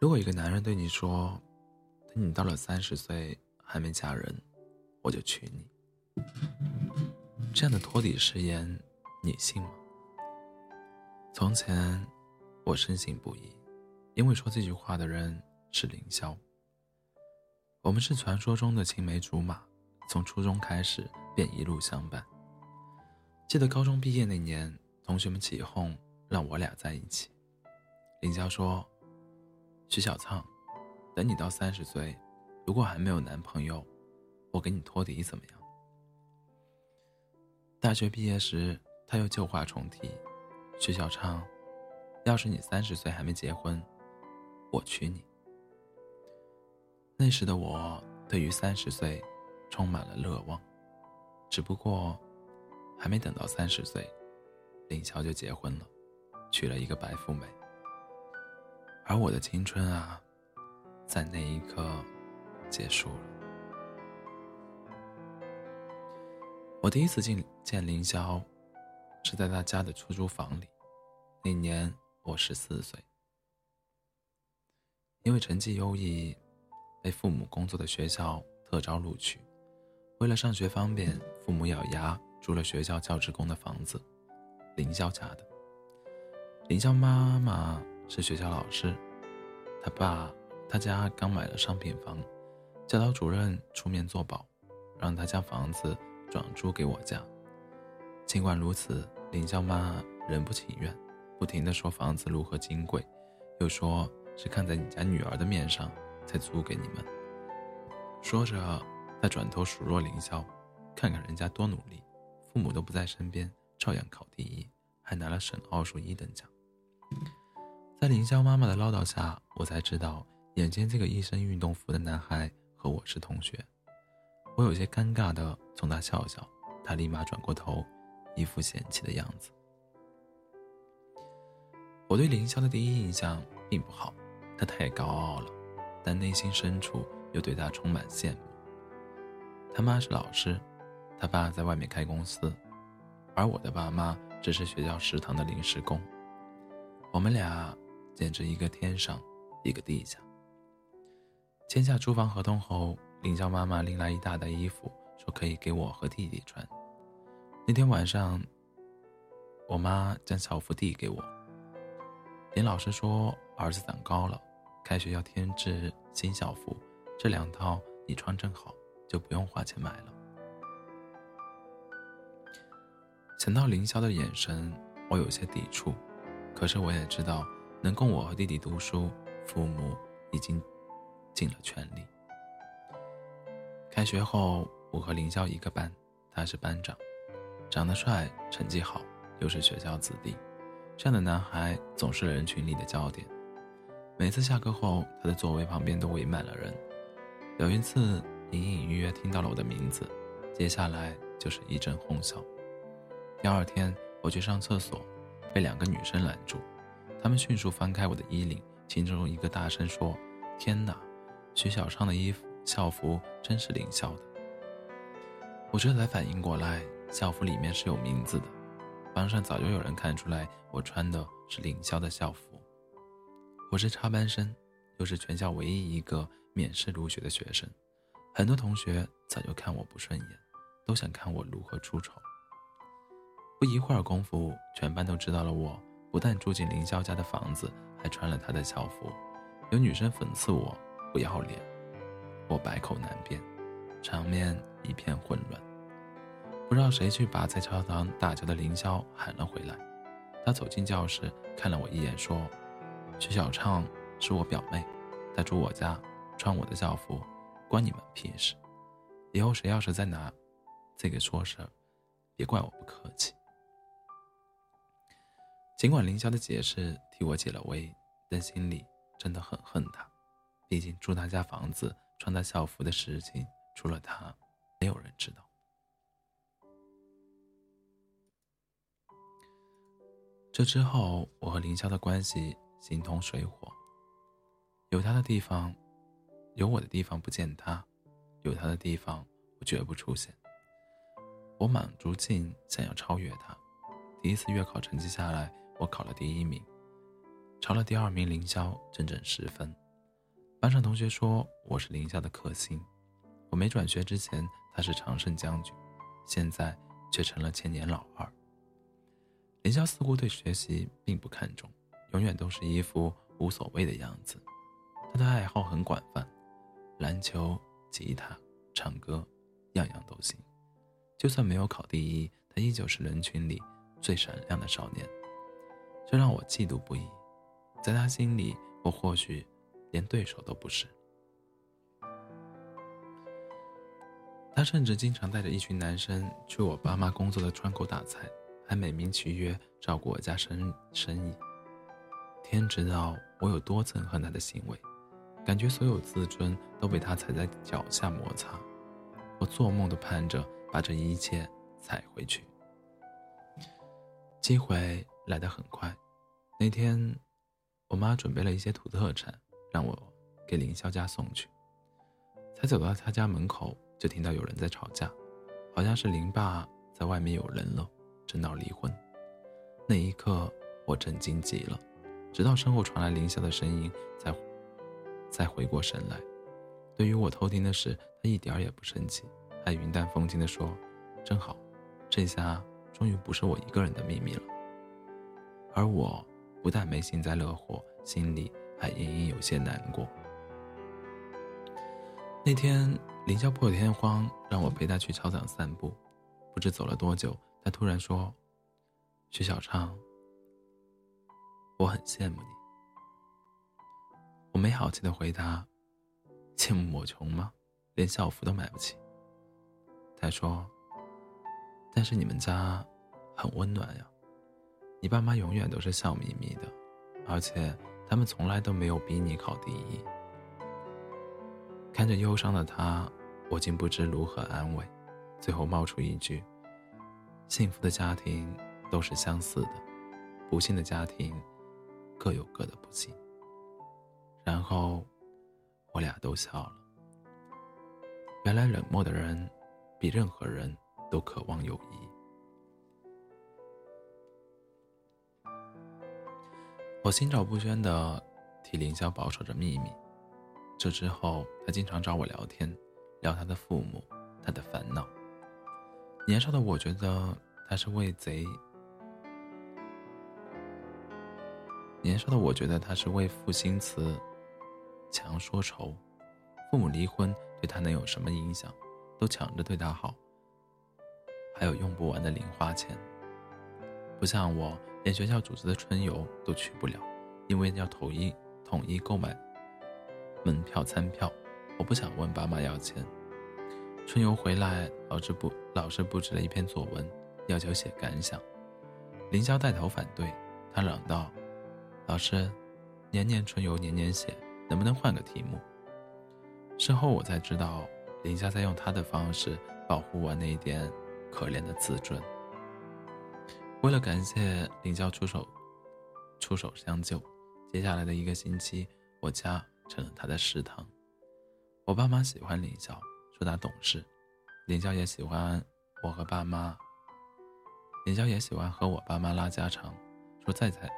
如果一个男人对你说：“等你到了三十岁还没嫁人，我就娶你。”这样的托底誓言，你信吗？从前，我深信不疑，因为说这句话的人是凌霄。我们是传说中的青梅竹马，从初中开始便一路相伴。记得高中毕业那年，同学们起哄让我俩在一起。凌霄说。徐小畅，等你到三十岁，如果还没有男朋友，我给你托底怎么样？大学毕业时，他又旧话重提：“徐小畅，要是你三十岁还没结婚，我娶你。”那时的我对于三十岁充满了乐望，只不过还没等到三十岁，林乔就结婚了，娶了一个白富美。而我的青春啊，在那一刻结束了。我第一次见见凌霄，是在他家的出租房里。那年我十四岁，因为成绩优异，被父母工作的学校特招录取。为了上学方便，父母咬牙租了学校教职工的房子，凌霄家的。凌霄妈妈。是学校老师，他爸他家刚买了商品房，教导主任出面作保，让他将房子转租给我家。尽管如此，林娇妈仍不情愿，不停的说房子如何金贵，又说是看在你家女儿的面上才租给你们。说着，他转头数落凌霄，看看人家多努力，父母都不在身边，照样考第一，还拿了省奥数一等奖。在凌霄妈妈的唠叨下，我才知道眼前这个一身运动服的男孩和我是同学。我有些尴尬的冲他笑笑，他立马转过头，一副嫌弃的样子。我对凌霄的第一印象并不好，他太高傲了，但内心深处又对他充满羡慕。他妈是老师，他爸在外面开公司，而我的爸妈只是学校食堂的临时工。我们俩。简直一个天上，一个地下。签下租房合同后，林娇妈妈拎来一大袋衣服，说可以给我和弟弟穿。那天晚上，我妈将校服递给我。林老师说：“儿子长高了，开学要添置新校服，这两套你穿正好，就不用花钱买了。”想到凌霄的眼神，我有些抵触，可是我也知道。能供我和弟弟读书，父母已经尽了全力。开学后，我和凌霄一个班，他是班长，长得帅，成绩好，又是学校子弟，这样的男孩总是人群里的焦点。每次下课后，他的座位旁边都围满了人。有一次，隐隐约约听到了我的名字，接下来就是一阵哄笑。第二天，我去上厕所，被两个女生拦住。他们迅速翻开我的衣领，其中一个大声说：“天哪，徐小畅的衣服校服真是凌霄的。”我这才反应过来，校服里面是有名字的，班上早就有人看出来我穿的是凌霄的校服。我是插班生，又是全校唯一一个免试入学的学生，很多同学早就看我不顺眼，都想看我如何出丑。不一会儿功夫，全班都知道了我。不但住进凌霄家的房子，还穿了他的校服。有女生讽刺我不要脸，我百口难辩，场面一片混乱。不知道谁去把在教堂打球的凌霄喊了回来。他走进教室，看了我一眼，说：“徐小畅是我表妹，她住我家，穿我的校服，关你们屁事。以后谁要是再拿这个说事儿，别怪我不客气。”尽管凌霄的解释替我解了围，但心里真的很恨他。毕竟住他家房子、穿他校服的事情，除了他，没有人知道。这之后，我和凌霄的关系形同水火。有他的地方，有我的地方不见他；有他的地方，我绝不出现。我满足劲想要超越他。第一次月考成绩下来。我考了第一名，超了第二名凌霄整整十分，班上同学说我是林霄的克星。我没转学之前，他是常胜将军，现在却成了千年老二。林霄似乎对学习并不看重，永远都是一副无所谓的样子。他的爱好很广泛，篮球、吉他、唱歌，样样都行。就算没有考第一，他依旧是人群里最闪亮的少年，这让我嫉妒不已。在他心里，我或许连对手都不是。他甚至经常带着一群男生去我爸妈工作的窗口打菜，还美名其曰照顾我家生生意。天知道我有多憎恨他的行为，感觉所有自尊都被他踩在脚下摩擦。我做梦都盼着把这一切踩回去。机会来得很快，那天，我妈准备了一些土特产，让我给林霄家送去。才走到他家门口。就听到有人在吵架，好像是林爸在外面有人了，正闹离婚。那一刻，我震惊极了，直到身后传来林晓的声音，才才回过神来。对于我偷听的事，他一点也不生气，还云淡风轻地说：“真好，这下终于不是我一个人的秘密了。”而我不但没幸灾乐祸，心里还隐隐有些难过。那天。林霄破天荒让我陪他去操场散步，不知走了多久，他突然说：“徐小畅，我很羡慕你。”我没好气的回答：“羡慕我穷吗？连校服都买不起。”他说：“但是你们家很温暖呀，你爸妈永远都是笑眯眯的，而且他们从来都没有逼你考第一。”看着忧伤的他，我竟不知如何安慰，最后冒出一句：“幸福的家庭都是相似的，不幸的家庭各有各的不幸。”然后，我俩都笑了。原来冷漠的人，比任何人都渴望友谊。我心照不宣的替凌霄保守着秘密。这之后，他经常找我聊天，聊他的父母，他的烦恼。年少的我觉得他是为贼，年少的我觉得他是为赋新词强说愁。父母离婚对他能有什么影响？都抢着对他好，还有用不完的零花钱。不像我，连学校组织的春游都去不了，因为要统一统一购买。门票、餐票，我不想问爸妈要钱。春游回来，老师布老师布置了一篇作文，要求写感想。林霄带头反对，他嚷道：“老师，年年春游年年写，能不能换个题目？”事后我才知道，林霄在用他的方式保护我那一点可怜的自尊。为了感谢林霄出手出手相救，接下来的一个星期，我家。成了他的食堂。我爸妈喜欢林霄，说他懂事。林霄也喜欢我和爸妈。林霄也喜欢和我爸妈拉家常，说这才，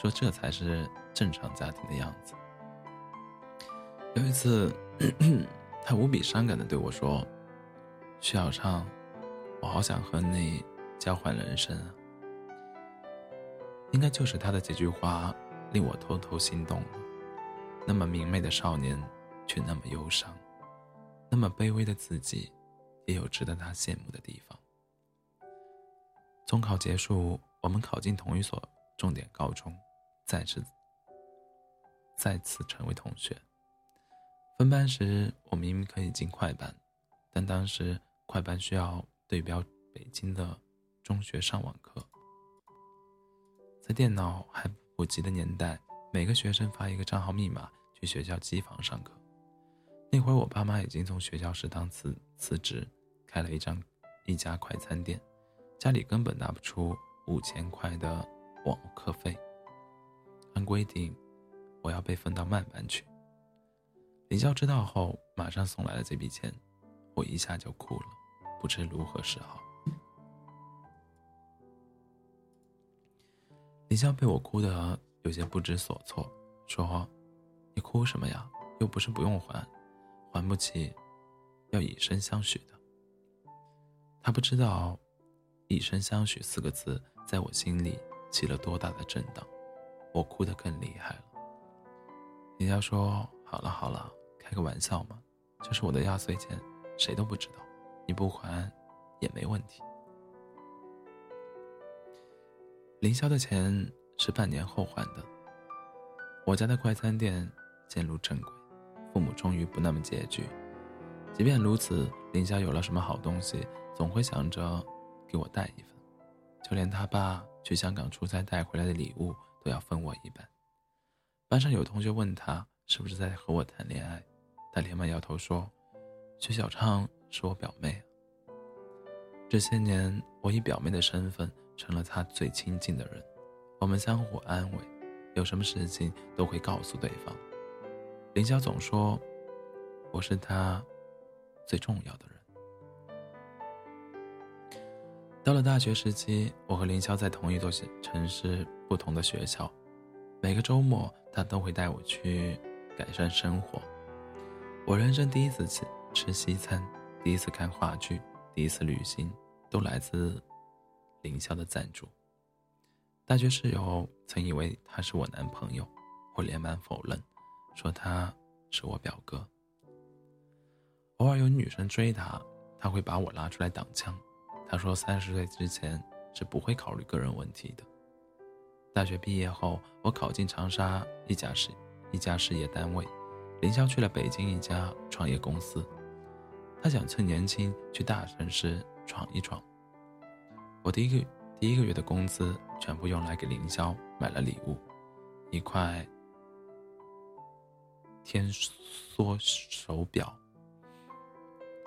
说这才是正常家庭的样子。有一次，他无比伤感的对我说：“徐小畅，我好想和你交换人生啊。”应该就是他的几句话，令我偷偷心动了。那么明媚的少年，却那么忧伤；那么卑微的自己，也有值得他羡慕的地方。中考结束，我们考进同一所重点高中，再次再次成为同学。分班时，我明明可以进快班，但当时快班需要对标北京的中学上网课，电脑还普及的年代。每个学生发一个账号密码去学校机房上课。那会儿我爸妈已经从学校食堂辞辞职，开了一张一家快餐店，家里根本拿不出五千块的网课费。按规定，我要被分到慢班去。林校知道后，马上送来了这笔钱，我一下就哭了，不知如何是好。林教被我哭的。有些不知所措，说：“你哭什么呀？又不是不用还，还不起，要以身相许的。他不知道，“以身相许”四个字在我心里起了多大的震荡，我哭得更厉害了。人家说：“好了好了，开个玩笑嘛，这是我的压岁钱，谁都不知道，你不还也没问题。”凌霄的钱是半年后还的。我家的快餐店渐入正轨。父母终于不那么拮据，即便如此，林霄有了什么好东西，总会想着给我带一份，就连他爸去香港出差带回来的礼物都要分我一半。班上有同学问他是不是在和我谈恋爱，他连忙摇头说：“徐小畅是我表妹。”这些年，我以表妹的身份成了他最亲近的人，我们相互安慰，有什么事情都会告诉对方。林霄总说：“我是他最重要的人。”到了大学时期，我和林霄在同一座城市，不同的学校。每个周末，他都会带我去改善生活。我人生第一次吃吃西餐，第一次看话剧，第一次旅行，都来自凌霄的赞助。大学室友曾以为他是我男朋友，我连忙否认。说他是我表哥。偶尔有女生追他，他会把我拉出来挡枪。他说三十岁之前是不会考虑个人问题的。大学毕业后，我考进长沙一家事一家事业单位，凌霄去了北京一家创业公司。他想趁年轻去大城市闯一闯。我第一个第一个月的工资全部用来给林霄买了礼物，一块。天梭手表，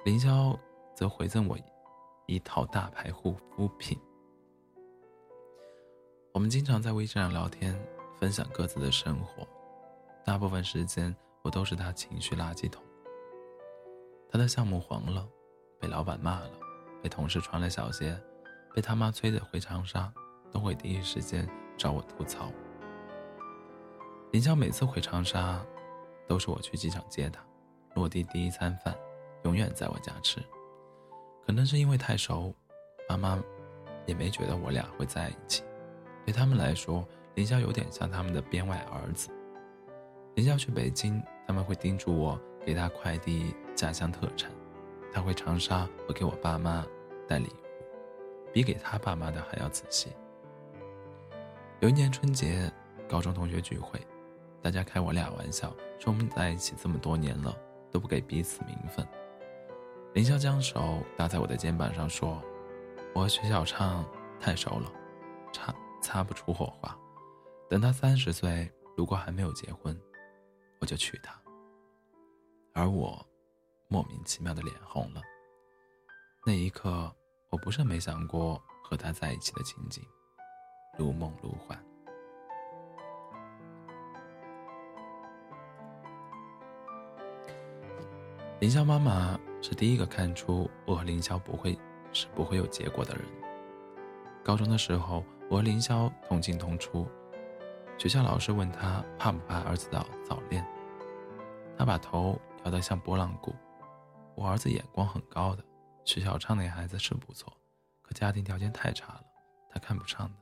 凌霄则回赠我一套大牌护肤品。我们经常在微信上聊天，分享各自的生活。大部分时间，我都是他情绪垃圾桶。他的项目黄了，被老板骂了，被同事穿了小鞋，被他妈催着回长沙，都会第一时间找我吐槽。林霄每次回长沙。都是我去机场接他，落地第一餐饭，永远在我家吃。可能是因为太熟，妈妈也没觉得我俩会在一起。对他们来说，林霄有点像他们的编外儿子。林霄去北京，他们会叮嘱我给他快递家乡特产。他回长沙会给我爸妈带礼物，比给他爸妈的还要仔细。有一年春节，高中同学聚会。大家开我俩玩笑，说我们在一起这么多年了，都不给彼此名分。林萧将手搭在我的肩膀上说：“我和徐小畅太熟了，擦擦不出火花。等他三十岁，如果还没有结婚，我就娶她。”而我，莫名其妙的脸红了。那一刻，我不是没想过和他在一起的情景，如梦如幻。凌霄妈妈是第一个看出我和凌霄不会是不会有结果的人。高中的时候，我和凌霄同进同出，学校老师问他怕不怕儿子早早恋，他把头摇得像拨浪鼓。我儿子眼光很高的，徐小畅那孩子是不错，可家庭条件太差了，他看不上的。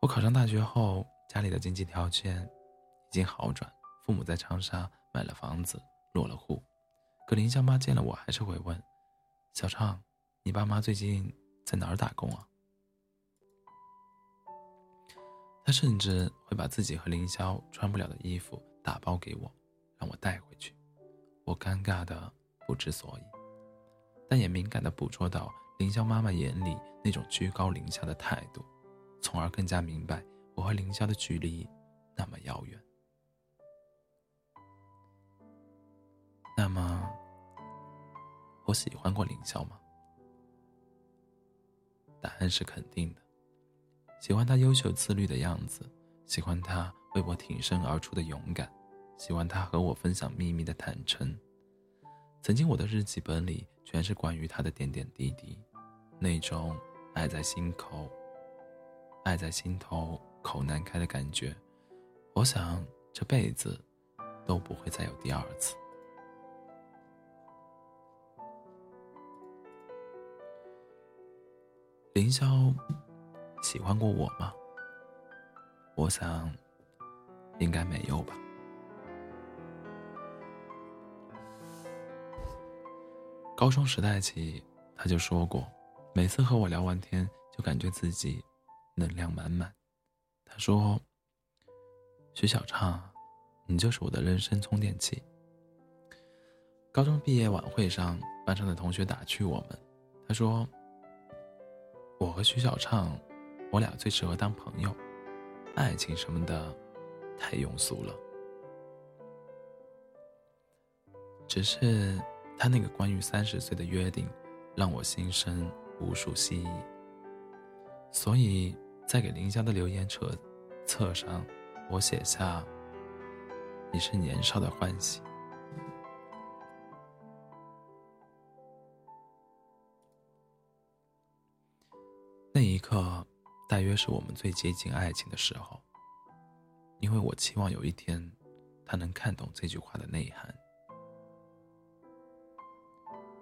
我考上大学后，家里的经济条件已经好转，父母在长沙买了房子。落了户，可林霄妈见了我还是会问：“小畅，你爸妈最近在哪儿打工啊？”他甚至会把自己和林霄穿不了的衣服打包给我，让我带回去。我尴尬的不知所以，但也敏感的捕捉到林霄妈妈眼里那种居高临下的态度，从而更加明白我和林霄的距离那么遥远。那么，我喜欢过凌霄吗？答案是肯定的。喜欢他优秀自律的样子，喜欢他为我挺身而出的勇敢，喜欢他和我分享秘密的坦诚。曾经我的日记本里全是关于他的点点滴滴，那种爱在心口、爱在心头、口难开的感觉。我想这辈子都不会再有第二次。凌霄喜欢过我吗？我想，应该没有吧。高中时代起，他就说过，每次和我聊完天，就感觉自己能量满满。他说：“徐小畅，你就是我的人生充电器。”高中毕业晚会上，班上的同学打趣我们，他说：“我和徐小畅，我俩最适合当朋友，爱情什么的，太庸俗了。”只是。他那个关于三十岁的约定，让我心生无数希冀。所以在给林霄的留言册册上，我写下：“你是年少的欢喜。”那一刻，大约是我们最接近爱情的时候，因为我期望有一天，他能看懂这句话的内涵。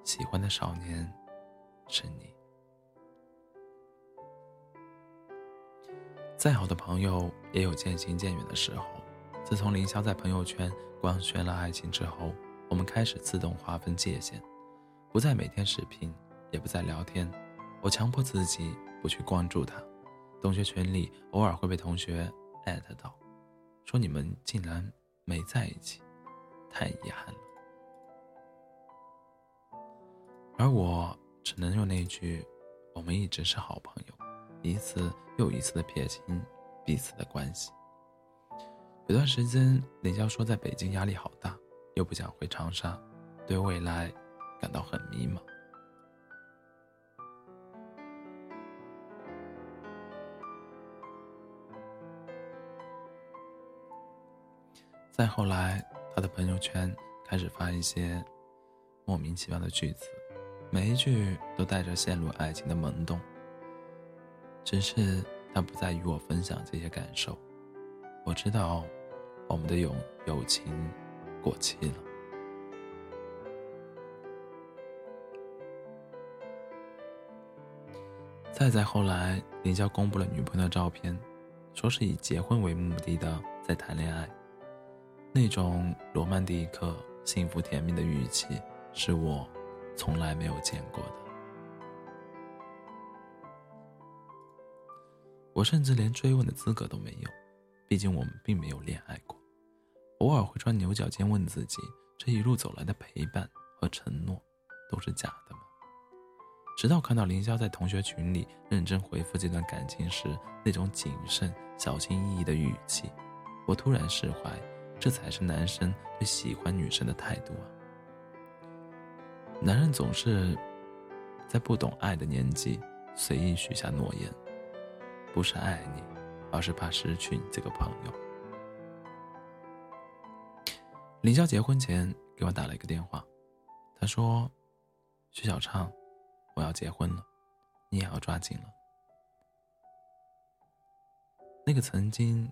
喜欢的少年，是你。再好的朋友也有渐行渐远的时候。自从凌霄在朋友圈官宣了爱情之后，我们开始自动划分界限，不再每天视频，也不再聊天。我强迫自己不去关注他。同学群里偶尔会被同学艾特到，说你们竟然没在一起，太遗憾了。而我只能用那句“我们一直是好朋友”，一次又一次的撇清彼此的关系。有段时间，林萧说在北京压力好大，又不想回长沙，对未来感到很迷茫。再后来，他的朋友圈开始发一些莫名其妙的句子。每一句都带着陷入爱情的萌动，只是他不再与我分享这些感受。我知道，我们的友友情过期了。再再后来，林霄公布了女朋友的照片，说是以结婚为目的的在谈恋爱，那种罗曼蒂克、幸福甜蜜的语气，是我。从来没有见过的，我甚至连追问的资格都没有，毕竟我们并没有恋爱过。偶尔会钻牛角尖，问自己：这一路走来的陪伴和承诺，都是假的吗？直到看到凌霄在同学群里认真回复这段感情时那种谨慎、小心翼翼的语气，我突然释怀，这才是男生对喜欢女生的态度啊！男人总是在不懂爱的年纪随意许下诺言，不是爱你，而是怕失去你这个朋友。林霄结婚前给我打了一个电话，他说：“徐小畅，我要结婚了，你也要抓紧了。”那个曾经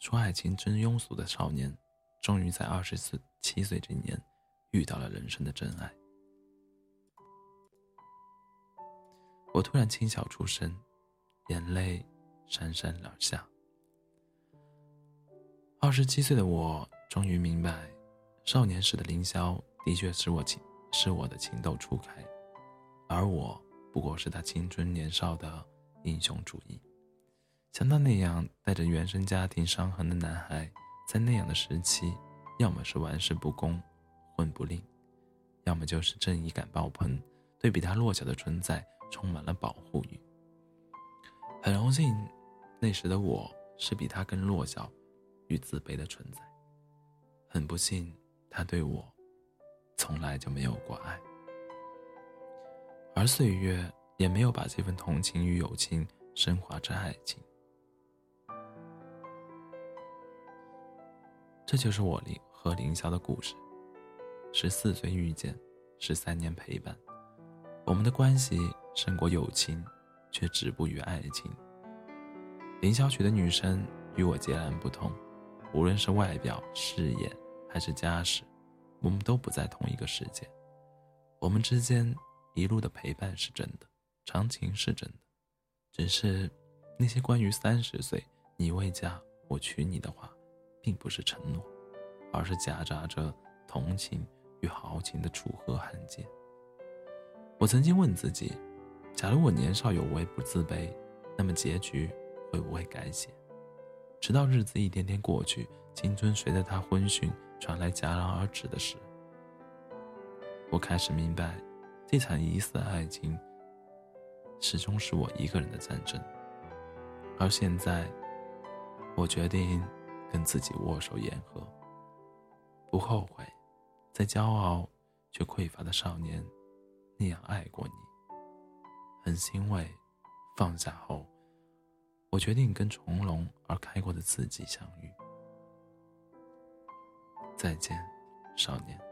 说爱情真庸俗的少年，终于在二十四七岁这年。遇到了人生的真爱，我突然轻笑出声，眼泪潸潸而下。二十七岁的我终于明白，少年时的凌霄的确是我情是我的情窦初开，而我不过是他青春年少的英雄主义。像他那样带着原生家庭伤痕的男孩，在那样的时期，要么是玩世不恭。混不吝，要么就是正义感爆棚，对比他弱小的存在充满了保护欲。很荣幸，那时的我是比他更弱小与自卑的存在。很不幸，他对我从来就没有过爱，而岁月也没有把这份同情与友情升华成爱情。这就是我林和凌霄的故事。十四岁遇见，十三年陪伴，我们的关系胜过友情，却止步于爱情。林小曲的女生与我截然不同，无论是外表、事业还是家世，我们都不在同一个世界。我们之间一路的陪伴是真的，长情是真的，只是那些关于三十岁你未嫁我娶你的话，并不是承诺，而是夹杂着同情与豪情的楚河汉界。我曾经问自己，假如我年少有为不自卑，那么结局会不会改写？直到日子一天天过去，青春随着他昏讯传来戛然而止的时，我开始明白，这场疑似爱情始终是我一个人的战争。而现在，我决定跟自己握手言和，不后悔，在骄傲却匮乏的少年那样爱过你，很欣慰，放下后。我决定跟从容而开阔的自己相遇。再见，少年。